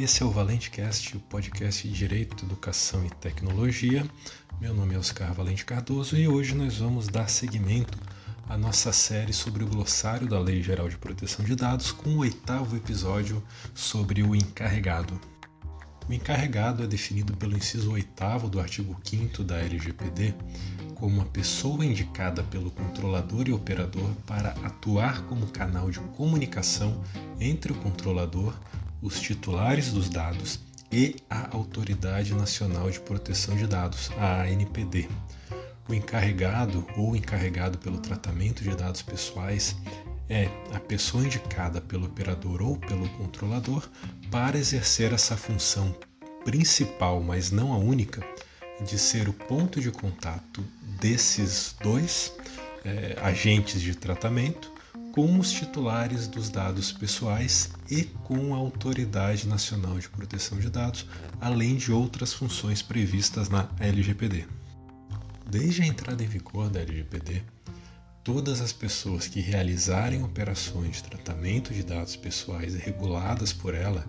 Esse é o Valente Cast, o podcast de Direito, Educação e Tecnologia. Meu nome é Oscar Valente Cardoso e hoje nós vamos dar seguimento à nossa série sobre o glossário da Lei Geral de Proteção de Dados com o oitavo episódio sobre o encarregado. O encarregado é definido pelo inciso oitavo do artigo 5 da LGPD como uma pessoa indicada pelo controlador e operador para atuar como canal de comunicação entre o controlador, os titulares dos dados e a Autoridade Nacional de Proteção de Dados, a ANPD. O encarregado ou encarregado pelo tratamento de dados pessoais é a pessoa indicada pelo operador ou pelo controlador para exercer essa função principal, mas não a única, de ser o ponto de contato desses dois é, agentes de tratamento com os titulares dos dados pessoais e com a Autoridade Nacional de Proteção de Dados, além de outras funções previstas na LGPD. Desde a entrada em vigor da LGPD, todas as pessoas que realizarem operações de tratamento de dados pessoais reguladas por ela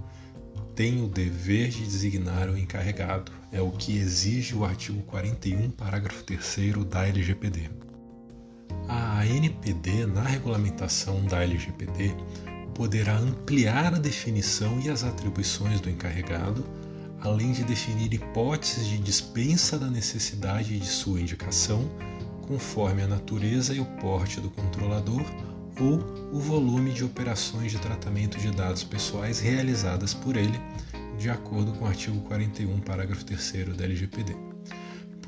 têm o dever de designar o encarregado, é o que exige o artigo 41, parágrafo 3 da LGPD. A ANPD, na regulamentação da LGPD, poderá ampliar a definição e as atribuições do encarregado, além de definir hipóteses de dispensa da necessidade de sua indicação, conforme a natureza e o porte do controlador ou o volume de operações de tratamento de dados pessoais realizadas por ele, de acordo com o artigo 41, parágrafo 3 da LGPD.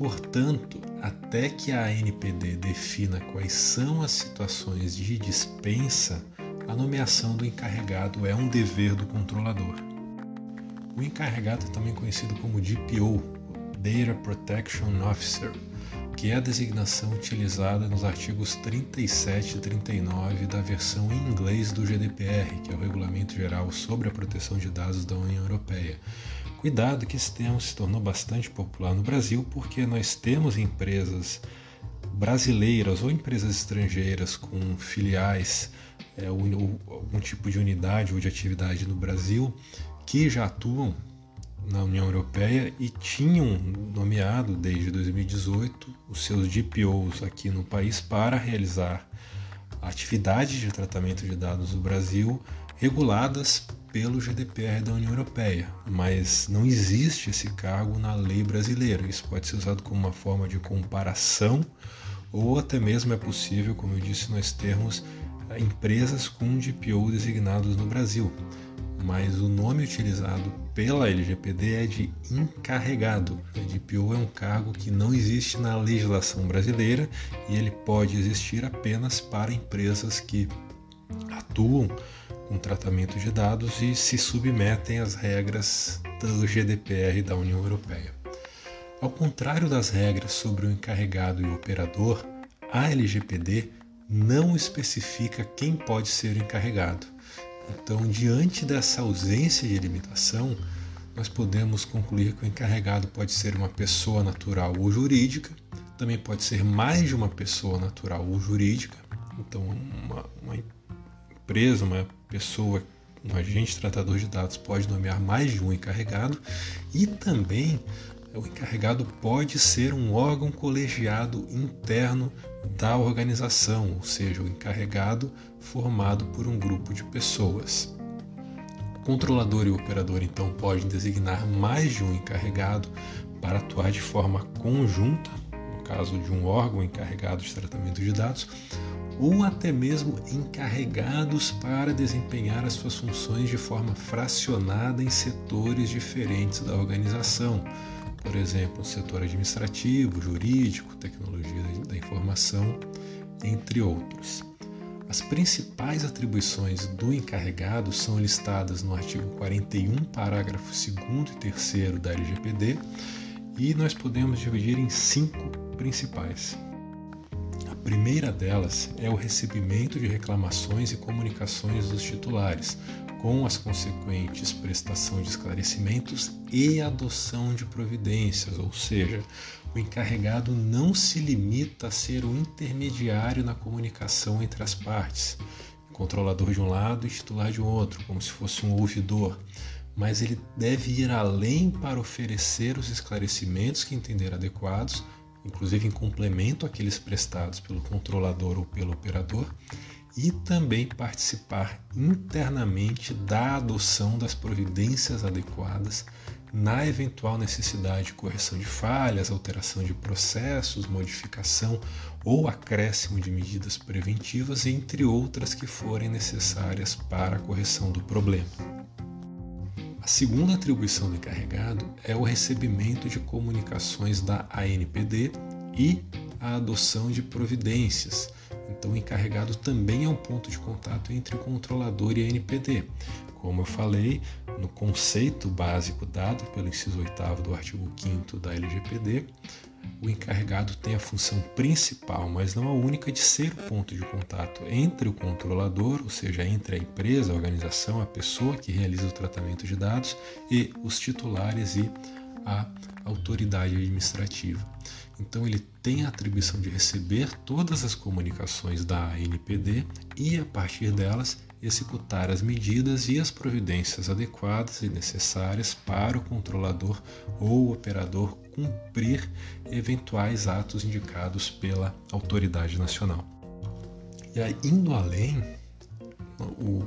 Portanto, até que a ANPD defina quais são as situações de dispensa, a nomeação do encarregado é um dever do controlador. O encarregado é também conhecido como DPO, Data Protection Officer, que é a designação utilizada nos artigos 37 e 39 da versão em inglês do GDPR, que é o Regulamento Geral sobre a Proteção de Dados da União Europeia. Cuidado que esse termo se tornou bastante popular no Brasil porque nós temos empresas brasileiras ou empresas estrangeiras com filiais, é, algum tipo de unidade ou de atividade no Brasil que já atuam na União Europeia e tinham nomeado desde 2018 os seus DPOs aqui no país para realizar atividades de tratamento de dados do Brasil reguladas pelo GDPR da União Europeia, mas não existe esse cargo na lei brasileira. Isso pode ser usado como uma forma de comparação ou até mesmo é possível, como eu disse, nós termos empresas com DPO designados no Brasil mas o nome utilizado pela LGPD é de encarregado. A DPO é um cargo que não existe na legislação brasileira e ele pode existir apenas para empresas que atuam com tratamento de dados e se submetem às regras do GDPR da União Europeia. Ao contrário das regras sobre o encarregado e o operador, a LGPD não especifica quem pode ser o encarregado. Então, diante dessa ausência de limitação, nós podemos concluir que o encarregado pode ser uma pessoa natural ou jurídica, também pode ser mais de uma pessoa natural ou jurídica. Então, uma, uma empresa, uma pessoa, um agente tratador de dados pode nomear mais de um encarregado e também o encarregado pode ser um órgão colegiado interno da organização, ou seja, o encarregado formado por um grupo de pessoas. O controlador e o operador então podem designar mais de um encarregado para atuar de forma conjunta, no caso de um órgão encarregado de tratamento de dados, ou até mesmo encarregados para desempenhar as suas funções de forma fracionada em setores diferentes da organização, por exemplo, setor administrativo, jurídico, tecnologia da informação, entre outros. As principais atribuições do encarregado são listadas no artigo 41, parágrafo 2 e 3 da LGPD, e nós podemos dividir em cinco principais. Primeira delas é o recebimento de reclamações e comunicações dos titulares, com as consequentes prestação de esclarecimentos e adoção de providências, ou seja, o encarregado não se limita a ser o intermediário na comunicação entre as partes, controlador de um lado e titular de outro, como se fosse um ouvidor, mas ele deve ir além para oferecer os esclarecimentos que entender adequados, inclusive em complemento àqueles prestados pelo controlador ou pelo operador, e também participar internamente da adoção das providências adequadas na eventual necessidade de correção de falhas, alteração de processos, modificação ou acréscimo de medidas preventivas, entre outras que forem necessárias para a correção do problema. A segunda atribuição do encarregado é o recebimento de comunicações da ANPD e a adoção de providências. Então, o encarregado também é um ponto de contato entre o controlador e a ANPD. Como eu falei, no conceito básico dado pelo inciso 8 do artigo 5 da LGPD, o encarregado tem a função principal, mas não a única, de ser o ponto de contato entre o controlador, ou seja, entre a empresa, a organização, a pessoa que realiza o tratamento de dados e os titulares e a autoridade administrativa. Então ele tem a atribuição de receber todas as comunicações da ANPD e a partir delas executar as medidas e as providências adequadas e necessárias para o controlador ou operador cumprir eventuais atos indicados pela autoridade nacional. E aí, indo além, o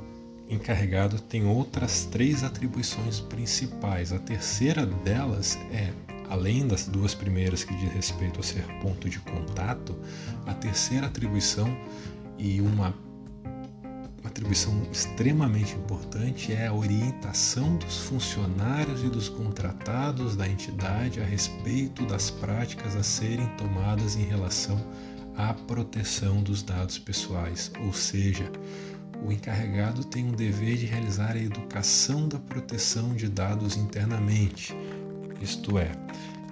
encarregado tem outras três atribuições principais. A terceira delas é, além das duas primeiras que diz respeito a ser ponto de contato, a terceira atribuição e uma atribuição extremamente importante é a orientação dos funcionários e dos contratados da entidade a respeito das práticas a serem tomadas em relação à proteção dos dados pessoais, ou seja, o encarregado tem um dever de realizar a educação da proteção de dados internamente, isto é,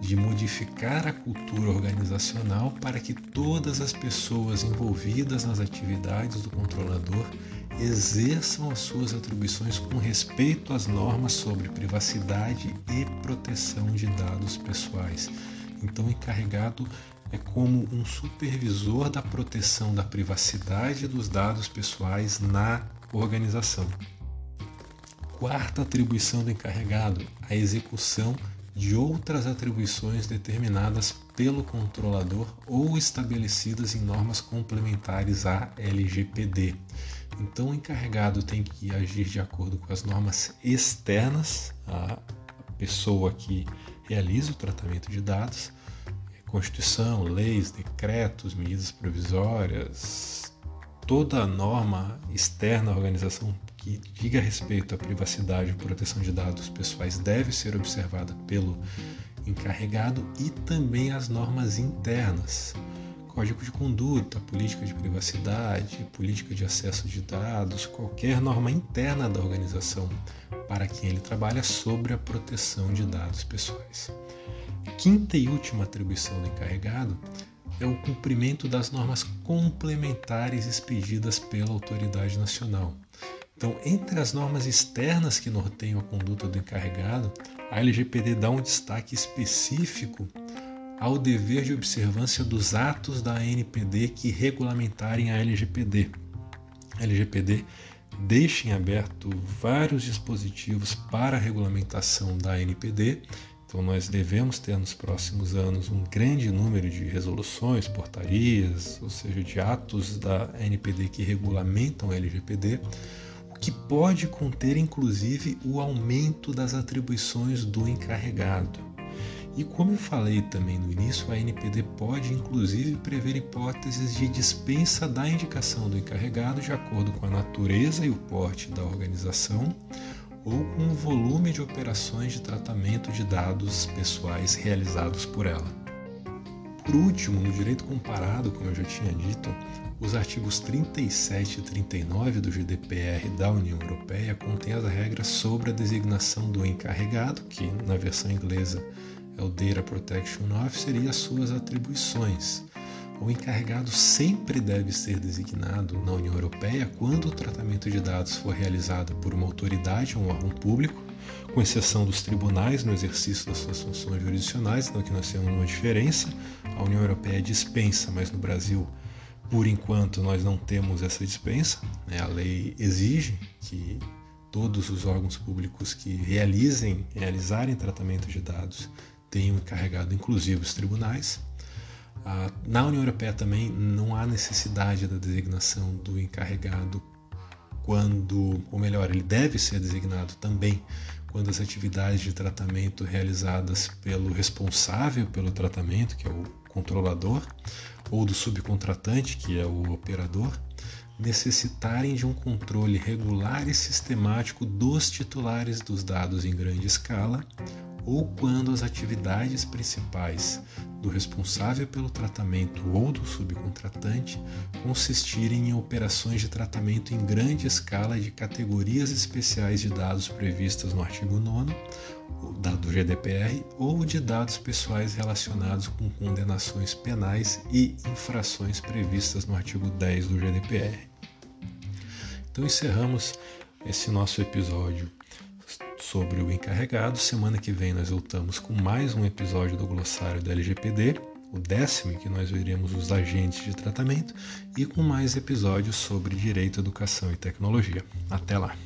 de modificar a cultura organizacional para que todas as pessoas envolvidas nas atividades do controlador exerçam as suas atribuições com respeito às normas sobre privacidade e proteção de dados pessoais. Então, o encarregado é como um supervisor da proteção da privacidade dos dados pessoais na organização. Quarta atribuição do encarregado: a execução de outras atribuições determinadas pelo controlador ou estabelecidas em normas complementares à LGPD. Então, o encarregado tem que agir de acordo com as normas externas à pessoa que realiza o tratamento de dados, Constituição, leis, decretos, medidas provisórias, toda norma externa à organização que diga respeito à privacidade e proteção de dados pessoais deve ser observada pelo encarregado e também as normas internas. Código de conduta, política de privacidade, política de acesso de dados, qualquer norma interna da organização para quem ele trabalha sobre a proteção de dados pessoais. Quinta e última atribuição do encarregado é o cumprimento das normas complementares expedidas pela autoridade nacional. Então, entre as normas externas que norteiam a conduta do encarregado, a LGPD dá um destaque específico ao dever de observância dos atos da ANPD que regulamentarem a LGPD. A LGPD deixa em aberto vários dispositivos para a regulamentação da ANPD, então nós devemos ter nos próximos anos um grande número de resoluções, portarias, ou seja, de atos da ANPD que regulamentam a LGPD que pode conter inclusive o aumento das atribuições do encarregado. E como eu falei também no início, a NPD pode inclusive prever hipóteses de dispensa da indicação do encarregado de acordo com a natureza e o porte da organização ou com o volume de operações de tratamento de dados pessoais realizados por ela. Por último, no direito comparado, como eu já tinha dito, os artigos 37 e 39 do GDPR da União Europeia contêm as regras sobre a designação do encarregado, que na versão inglesa é o Data Protection Officer, e as suas atribuições. O encarregado sempre deve ser designado na União Europeia quando o tratamento de dados for realizado por uma autoridade ou um órgão público, com exceção dos tribunais no exercício das suas funções jurisdicionais, então aqui nós temos uma diferença. A União Europeia dispensa, mas no Brasil por enquanto, nós não temos essa dispensa. Né? A lei exige que todos os órgãos públicos que realizem, realizarem tratamento de dados tenham encarregado, inclusive os tribunais. Ah, na União Europeia também não há necessidade da designação do encarregado quando, ou melhor, ele deve ser designado também quando as atividades de tratamento realizadas pelo responsável pelo tratamento, que é o controlador, ou do subcontratante, que é o operador, necessitarem de um controle regular e sistemático dos titulares dos dados em grande escala ou quando as atividades principais do responsável pelo tratamento ou do subcontratante consistirem em operações de tratamento em grande escala de categorias especiais de dados previstas no artigo 9 do GDPR ou de dados pessoais relacionados com condenações penais e infrações previstas no artigo 10 do GDPR. Então encerramos esse nosso episódio sobre o encarregado. Semana que vem nós voltamos com mais um episódio do glossário do LGPD, o décimo em que nós veremos os agentes de tratamento, e com mais episódios sobre direito, educação e tecnologia. Até lá!